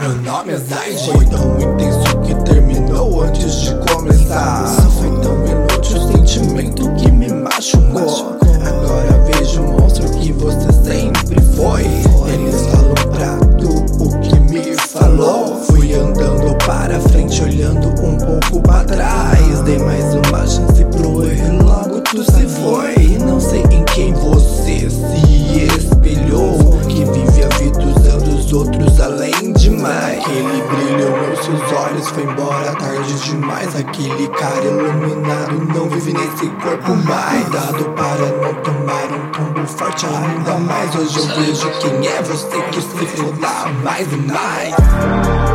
Meu nome é Zaid Foi tão intenso que terminou antes de começar Foi tão inútil o sentimento que me machucou Agora vejo o monstro que você sempre foi Eles falam pra tu o que me falou Fui andando para frente olhando um pouco para trás Dei mais seus olhos foi embora tarde demais. Aquele cara iluminado não vive nesse corpo mais. Cuidado para não tomar um tombo forte ainda mais. Hoje eu vejo quem é você que se foda mais e mais